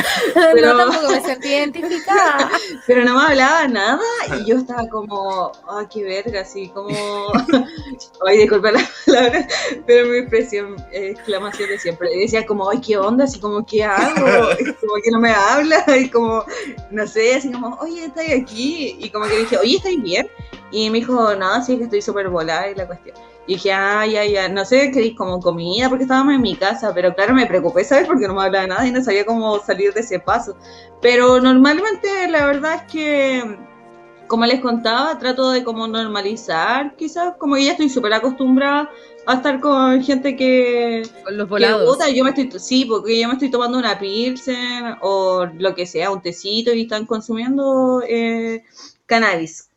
Pero- No, tampoco me sentí identificada. pero no me hablaba nada y yo estaba como, ay, qué verga, así como, ay, disculpa la palabra, pero mi expresión, exclamación de siempre, y decía como, ay, qué onda, así como, ¿qué hago? Y como que no me habla, y como, no sé, así como, oye, ¿estás aquí? Y como que dije, oye, ¿estás bien? Y me dijo, no, sí, que estoy súper volada y la cuestión. Y dije, ah, ya, ya, no sé, queréis como comida, porque estábamos en mi casa, pero claro, me preocupé, ¿sabes? Porque no me hablaba nada y no sabía cómo salir de ese paso. Pero normalmente la verdad es que, como les contaba, trato de como normalizar, quizás, como que ya estoy súper acostumbrada a estar con gente que, Con los que volados. yo me estoy, sí, porque yo me estoy tomando una pilsen o lo que sea, un tecito y están consumiendo eh, cannabis.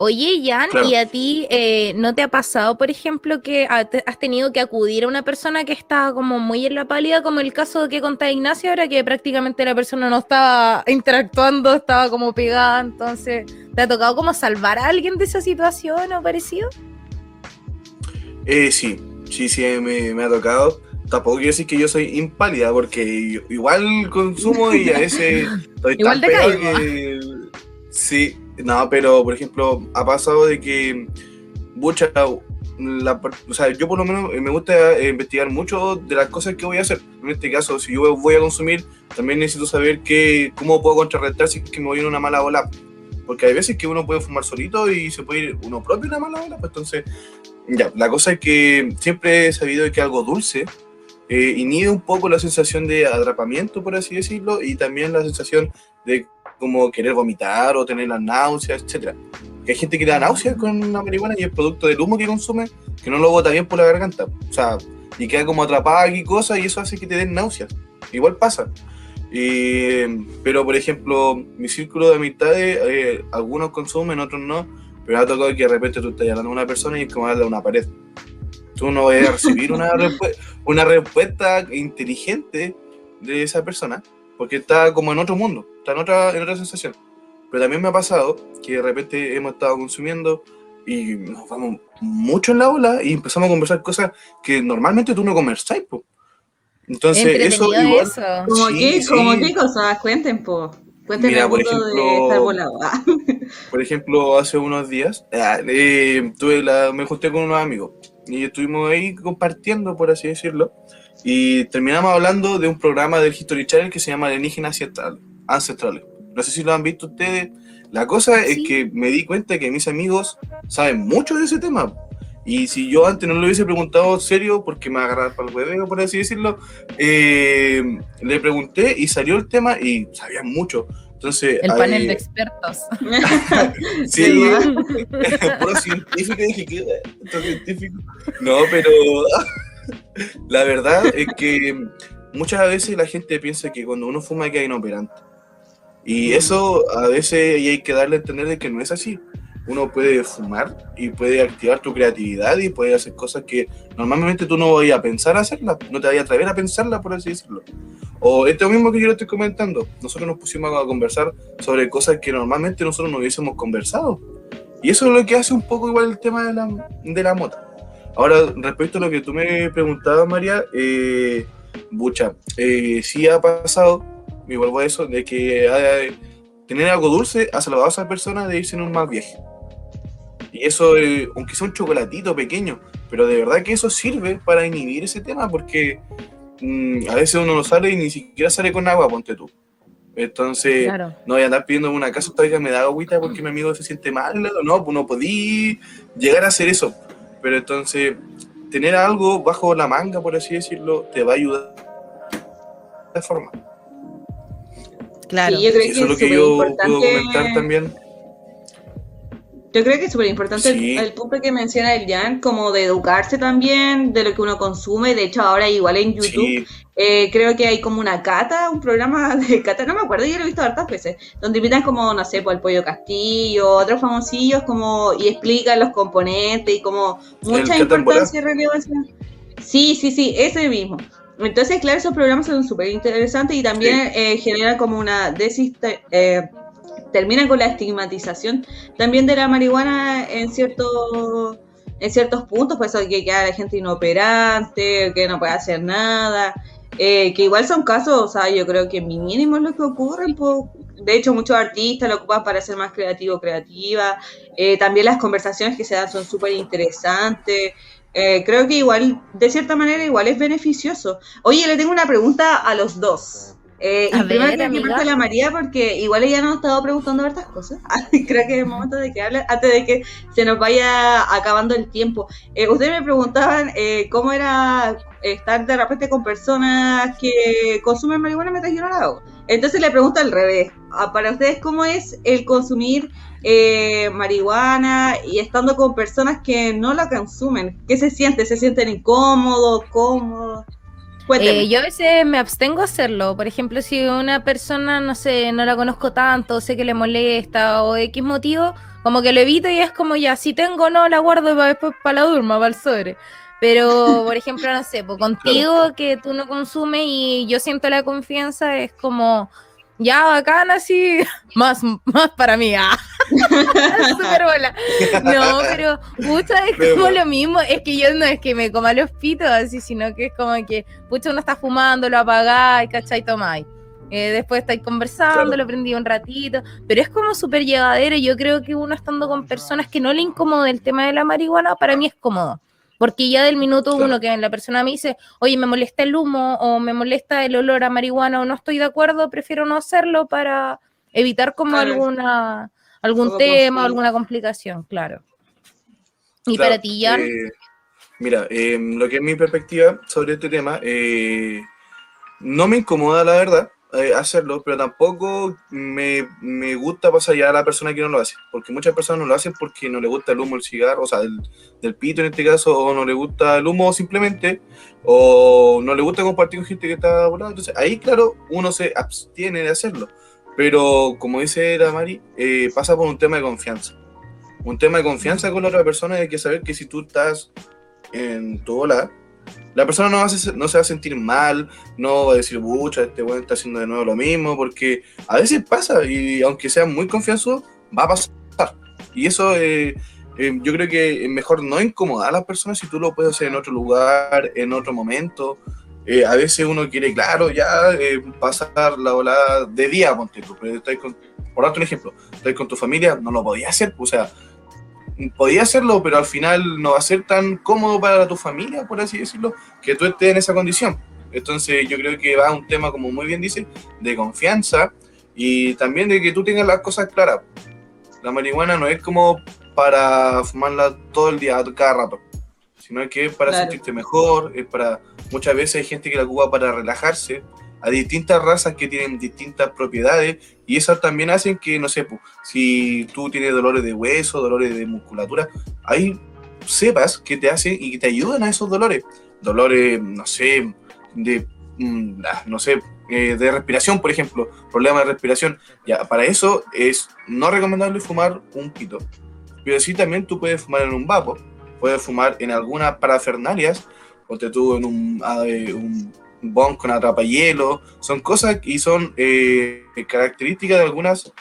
Oye, Jan, Claro. ¿y a ti eh, no te ha pasado, por ejemplo, que has tenido que acudir a una persona que está como muy en la pálida, como el caso que contaba Ignacio ahora, que prácticamente la persona no estaba interactuando, estaba como pegada, entonces, ¿te ha tocado como salvar a alguien de esa situación o parecido? Eh, sí, sí, sí, me, me ha tocado. Tampoco quiero decir que yo soy impálida, porque igual consumo y a veces estoy Igual tan te caigo. que... Sí, no, pero por ejemplo, ha pasado de que mucha... La, o sea, yo por lo menos me gusta eh, investigar mucho de las cosas que voy a hacer. En este caso, si yo voy a consumir, también necesito saber que, cómo puedo contrarrestar si es que me voy en una mala ola. Porque hay veces que uno puede fumar solito y se puede ir uno propio en una mala ola. Pues entonces, ya, la cosa es que siempre he sabido que algo dulce eh, inhibe un poco la sensación de atrapamiento, por así decirlo, y también la sensación de como querer vomitar o tener las náuseas, etcétera. Que hay gente que le da náuseas con la marihuana y el producto del humo que consume, que no lo bota bien por la garganta. O sea, y queda como atrapada aquí cosas y eso hace que te den náuseas. Igual pasa. Eh, pero, por ejemplo, mi círculo de amistades, eh, algunos consumen, otros no, pero ha tocado que de repente tú estás hablando con una persona y es como hablar de una pared. Tú no vas a recibir una, respu- una respuesta inteligente de esa persona, porque está como en otro mundo, está en otra, en otra sensación. Pero también me ha pasado que de repente hemos estado consumiendo y nos vamos mucho en la ola y empezamos a conversar cosas que normalmente tú no conversáis, po. Entonces, eso igual. Eso. ¿Cómo, qué, qué cosas? Cuenten, po. Cuenten Mira, por ejemplo, por ejemplo, hace unos días ah, eh, tuve la, me junté con unos amigos y estuvimos ahí compartiendo, por así decirlo, y terminamos hablando de un programa del History Channel que se llama Alienígenas Ancestrales. No sé si lo han visto ustedes. La cosa es que me di cuenta que mis amigos saben mucho de ese tema. Y si yo antes no lo hubiese preguntado serio, porque me agarrar para el hueveo, por así decirlo, eh, le pregunté y salió el tema y sabían mucho. Entonces, el panel de expertos. sí, puro científico, dije, ¿qué científico? No, pero la verdad es que muchas veces la gente piensa que cuando uno fuma hay que inoperante. Y eso a veces hay que darle a entender de que no es así uno puede fumar y puede activar tu creatividad y puede hacer cosas que normalmente tú no vayas a pensar hacerlas, no te vayas a atrever a pensarlas, por así decirlo. O esto mismo que yo le estoy comentando, nosotros nos pusimos a conversar sobre cosas que normalmente nosotros no hubiésemos conversado. Y eso es lo que hace un poco igual el tema de la, de la mota. Ahora, respecto a lo que tú me preguntabas, María, eh, Bucha, eh, sí ha pasado, me vuelvo a eso, de que tener algo dulce ha salvado a esa persona de irse en un mal viaje. Y eso, eh, aunque sea un chocolatito pequeño, pero de verdad que eso sirve para inhibir ese tema, porque mm, a veces uno no sale y ni siquiera sale con agua, ponte tú. Entonces, no voy a andar pidiendo una casa, todavía me da agüita porque mi amigo se siente mal, no, pues no podí llegar a hacer eso. Pero entonces, tener algo bajo la manga, por así decirlo, te va a ayudar de forma. Claro, yo creo que eso es lo que yo puedo comentar también yo creo que es súper importante el, punto que menciona el Jan, como de educarse también de lo que uno consume. De hecho, ahora igual en YouTube eh, creo que hay como una cata, un programa de cata, no me acuerdo, yo lo he visto hartas veces, donde invitan como, no sé, por el Pollo Castillo, otros famosillos, como y explican los componentes y como mucha importancia y relevancia. Sí, sí, sí, ese mismo. Entonces, claro, esos programas son súper interesantes y también eh, generan como una desiste, eh, terminan con la estigmatización también de la marihuana en ciertos en ciertos puntos, pues que queda la gente inoperante, que no puede hacer nada, eh, que igual son casos, o sea, yo creo que mínimo es lo que ocurre, de hecho muchos artistas lo ocupan para ser más creativo, creativa, eh, también las conversaciones que se dan son súper interesantes, eh, creo que igual, de cierta manera, igual es beneficioso. Oye, le tengo una pregunta a los dos. Eh, y primero que la María, porque igual ella nos ha estado preguntando hartas cosas. Creo que es el momento de que hable, antes de que se nos vaya acabando el tiempo. Eh, ustedes me preguntaban eh, cómo era estar de repente con personas que consumen marihuana mientras yo no la hago. Entonces le pregunto al revés. Ah, para ustedes, ¿cómo es el consumir eh, marihuana y estando con personas que no la consumen? ¿Qué se siente? ¿Se sienten incómodos, cómodos? Eh, yo a veces me abstengo a hacerlo. Por ejemplo, si una persona, no sé, no la conozco tanto, sé que le molesta o X motivo, como que lo evito y es como ya, si tengo, no, la guardo para después para la durma, para el sobre. Pero, por ejemplo, no sé, pues contigo que tú no consumes y yo siento la confianza, es como, ya bacán así, más, más para mí. Ah. Super bola. No, pero pucha, es como lo mismo. Es que yo no es que me coma los pitos así, sino que es como que, pucha, uno está fumando, lo apagáis, ¿cachai? Tomáis. Eh, después estáis conversando, lo prendí un ratito, pero es como súper llevadero. Yo creo que uno estando con personas que no le incomoda el tema de la marihuana, para mí es cómodo. Porque ya del minuto uno que la persona me dice, oye, me molesta el humo o me molesta el olor a marihuana o no estoy de acuerdo, prefiero no hacerlo para evitar como alguna algún tema, alguna complicación, claro. Y para ti, Jan. Eh, mira, em, lo que es mi perspectiva sobre este tema, eh, no me incomoda la verdad, eh, hacerlo, pero tampoco me, me, gusta pasar ya a la persona que no lo hace, porque muchas personas no lo hacen porque no le gusta el humo del cigarro, o sea, del, del, pito en este caso, o no le gusta el humo simplemente, o no le gusta compartir con gente que está volando. Entonces, ahí, claro, uno se abstiene de hacerlo, pero como dice la Mari, eh, pasa por un tema de confianza. Un tema de confianza con la otra persona, hay que saber que si tú estás en tu ola, la persona no, no se va a sentir mal, no va a decir, pucha, este weón está haciendo de nuevo lo mismo, porque a veces pasa y aunque sea muy confianzudo, va a pasar. Y eso es, eh, yo creo que es mejor no incomodar a las personas si tú lo puedes hacer en otro lugar, en otro momento. Eh, a veces uno quiere, claro, ya eh, pasar la volada de día, ponte pero por darte ejemplo, estás con tu familia, no lo podías hacer, o sea, podía hacerlo, pero al final no va a ser tan cómodo para tu familia, por así decirlo, que tú estés en esa condición. Entonces yo creo que va a un tema, como muy bien dice, de confianza y también de que tú tengas las cosas claras. La marihuana no es como para fumarla todo el día, cada rato, sino que es para sentirte mejor, es para... Muchas veces hay gente que la ocupa para relajarse, a distintas razas que tienen distintas propiedades y esas también hacen que, no sé, si tú tienes dolores de hueso, dolores de musculatura, hay cepas que te hacen y que te ayudan a esos dolores. Dolores, no sé, de, mm, ah, no sé, eh, de respiración, por ejemplo, problemas de respiración. Ya, para eso es no recomendable fumar un pito. Pero sí también tú puedes fumar en un vapo, puedes fumar en algunas parafernalias, o te tuvo en un, ah, eh, un bon con atrapahielo, son cosas y son eh, características de algunas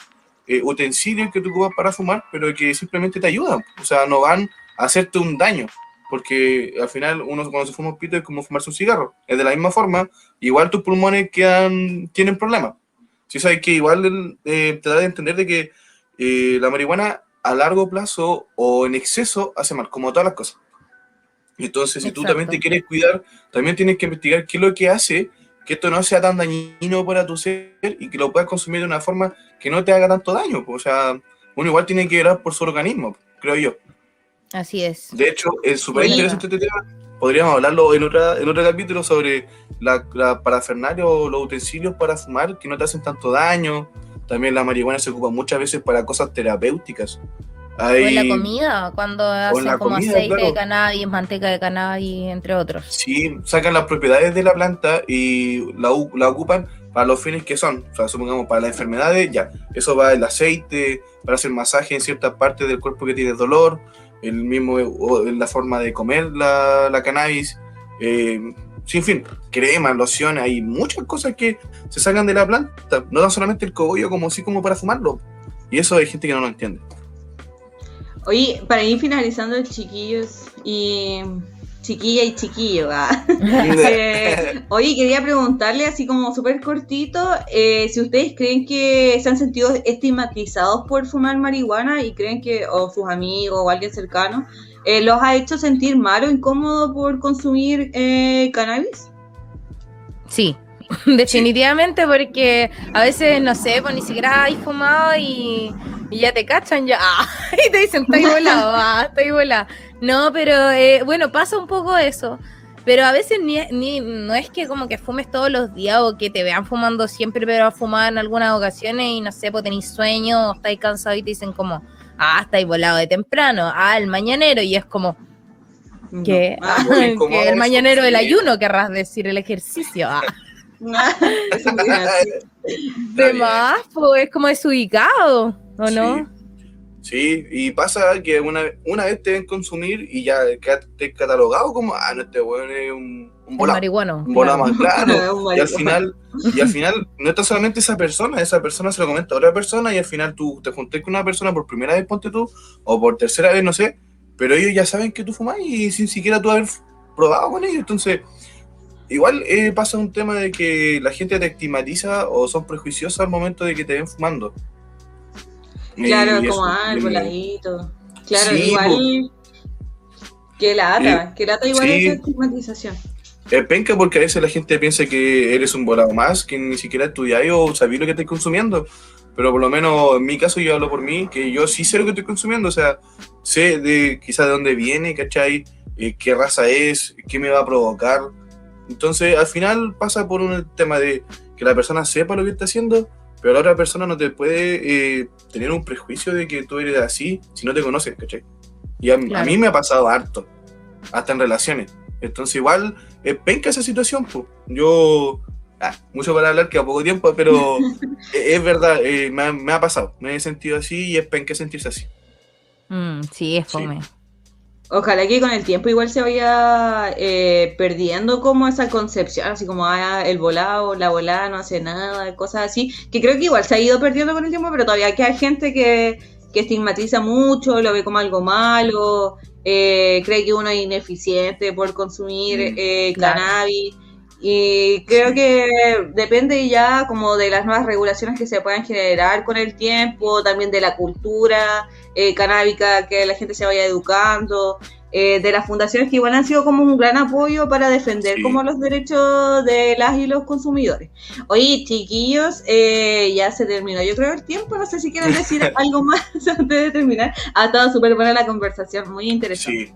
utensilios que tú ocupas para fumar, pero que simplemente te ayudan, o sea, no van a hacerte un daño porque al final uno cuando se fuma un pito es como fumarse un cigarro. Es de la misma forma, igual tus pulmones quedan, tienen problemas. Si sabes que igual eh, te da de entender de que eh, la marihuana a largo plazo o en exceso hace mal, como todas las cosas. Entonces, si tú también te quieres cuidar, también tienes que investigar qué es lo que hace que esto no sea tan dañino para tu ser y que lo puedas consumir de una forma que no te haga tanto daño. O sea, uno igual tiene que ver por su organismo, creo yo. Así es. De hecho, es súper interesante este tema. Podríamos hablarlo en, otra, en otro capítulo sobre la, la parafernalia o los utensilios para fumar que no te hacen tanto daño. También la marihuana se ocupa muchas veces para cosas terapéuticas. O en la comida, cuando hacen como aceite de cannabis, manteca de cannabis, entre otros. Sí, sacan las propiedades de la planta y la, la ocupan para los fines que son. O sea, supongamos para las enfermedades, ya. Eso va el aceite, para hacer masaje en ciertas partes del cuerpo que tiene dolor el mismo, la forma de comer la, la cannabis, eh, sin fin, crema, loción, hay muchas cosas que se sacan de la planta, no tan solamente el cogollo como así como para fumarlo, y eso hay gente que no lo entiende. Oye, para ir finalizando, chiquillos, y chiquilla y chiquillo. Eh, oye, quería preguntarle así como súper cortito, eh, si ustedes creen que se han sentido estigmatizados por fumar marihuana y creen que, o sus amigos o alguien cercano, eh, los ha hecho sentir mal o incómodo por consumir cannabis. Sí, definitivamente, porque a veces, no sé, pues ni siquiera hay fumado y, ya te cachan, ya, y te dicen, estoy volado, ah, estoy volado. No, pero eh, bueno, pasa un poco eso. Pero a veces ni, ni, no es que como que fumes todos los días o que te vean fumando siempre, pero a fumar en algunas ocasiones y no sé, pues tenéis sueño o estáis cansados y te dicen como, ah, estáis volado de temprano, ah, el mañanero, y es como, que, ah, el mañanero del ayuno, querrás decir, el ejercicio. Ah. de más, pues es como desubicado, ¿o no? Sí, y pasa que una, una vez te ven consumir y ya te catalogado como, ah, no, este weón es un, un volado. marihuano. Un volado más claro. y al final, y al final no está solamente esa persona, esa persona se lo comenta a otra persona y al final tú te junté con una persona por primera vez, ponte tú, o por tercera vez, no sé, pero ellos ya saben que tú fumas y sin siquiera tú haber probado con ellos. Entonces, igual eh, pasa un tema de que la gente te estigmatiza o son prejuiciosos al momento de que te ven fumando. Claro, como algo. Claro, igual. Que lata, que lata igual esa estigmatización. Es penca porque a veces la gente piensa que eres un volado más, que ni siquiera estudiáis o sabéis lo que estás consumiendo. Pero por lo menos en mi caso yo hablo por mí, que yo sí sé lo que estoy consumiendo, o sea, sé de quizás de dónde viene, ¿cachai? Eh, qué raza es, qué me va a provocar. Entonces al final pasa por un tema de que la persona sepa lo que está haciendo pero la otra persona no te puede eh, tener un prejuicio de que tú eres así si no te conoces, ¿cachai? Y a, mí me ha pasado harto, hasta en relaciones. Entonces igual es penca esa situación, pues. Yo, ah, mucho para hablar que a poco tiempo, pero es verdad, eh, me, ha, pasado, me he sentido así y es penca sentirse así. Mm, sí, es fome. Ojalá que con el tiempo igual se vaya eh, perdiendo como esa concepción, así como ah, el volado, la volada no hace nada, cosas así, que creo que igual se ha ido perdiendo con el tiempo, pero todavía hay gente que, que estigmatiza mucho, lo ve como algo malo, eh, cree que uno es ineficiente por consumir Mm, eh, claro. Y creo que depende ya como de las nuevas regulaciones que se puedan generar con el tiempo, también de la cultura eh, canábica, que la gente se vaya educando, eh, de las fundaciones que igual han sido como un gran apoyo para defender Sí. como los derechos de las y los consumidores. Oye, chiquillos, eh, ya se terminó. Yo creo el tiempo, no sé si quieren decir algo más antes de terminar. Ha estado súper buena la conversación, muy interesante. Sí,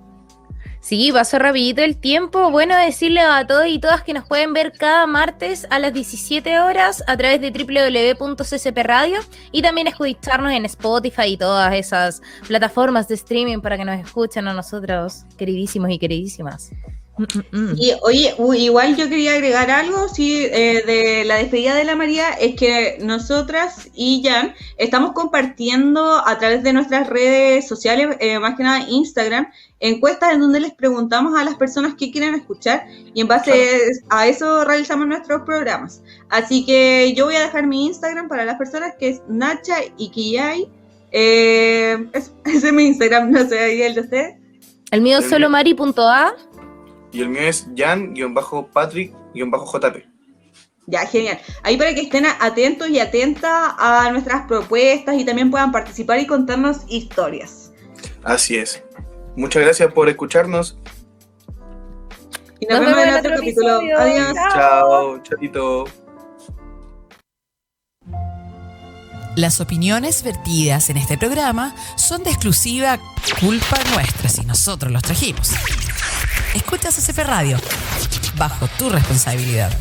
Sí, pasó rapidito el tiempo. Bueno, decirle a todos y todas que nos pueden ver cada martes a las 17 horas a través de www.ccp Radio y también escucharnos en Spotify y todas esas plataformas de streaming para que nos escuchen a nosotros, queridísimos y queridísimas. Mm, mm, mm. Y oye, igual yo quería agregar algo, sí, eh, de la despedida de la María, es que nosotras y Jan estamos compartiendo a través de nuestras redes sociales, eh, más que nada Instagram, encuestas en donde les preguntamos a las personas qué quieren escuchar y en base a eso realizamos nuestros programas. Así que yo voy a dejar mi Instagram para las personas que es Nacha Ikiyai. Eh, es- ese es mi Instagram, no sé, ahí el de ustedes. El mío es El solo mari.a. y el mío es Jan-Patrick-JP. Ya, genial. Ahí para que estén atentos y atentas a nuestras propuestas y también puedan participar y contarnos historias. Así es. Muchas gracias por escucharnos. Y nos, vemos en otro capítulo. episodio. Adiós. Chao, chatito. Las opiniones vertidas en este programa son de exclusiva culpa nuestra si nosotros los trajimos. Escuchas CCP Radio, bajo tu responsabilidad.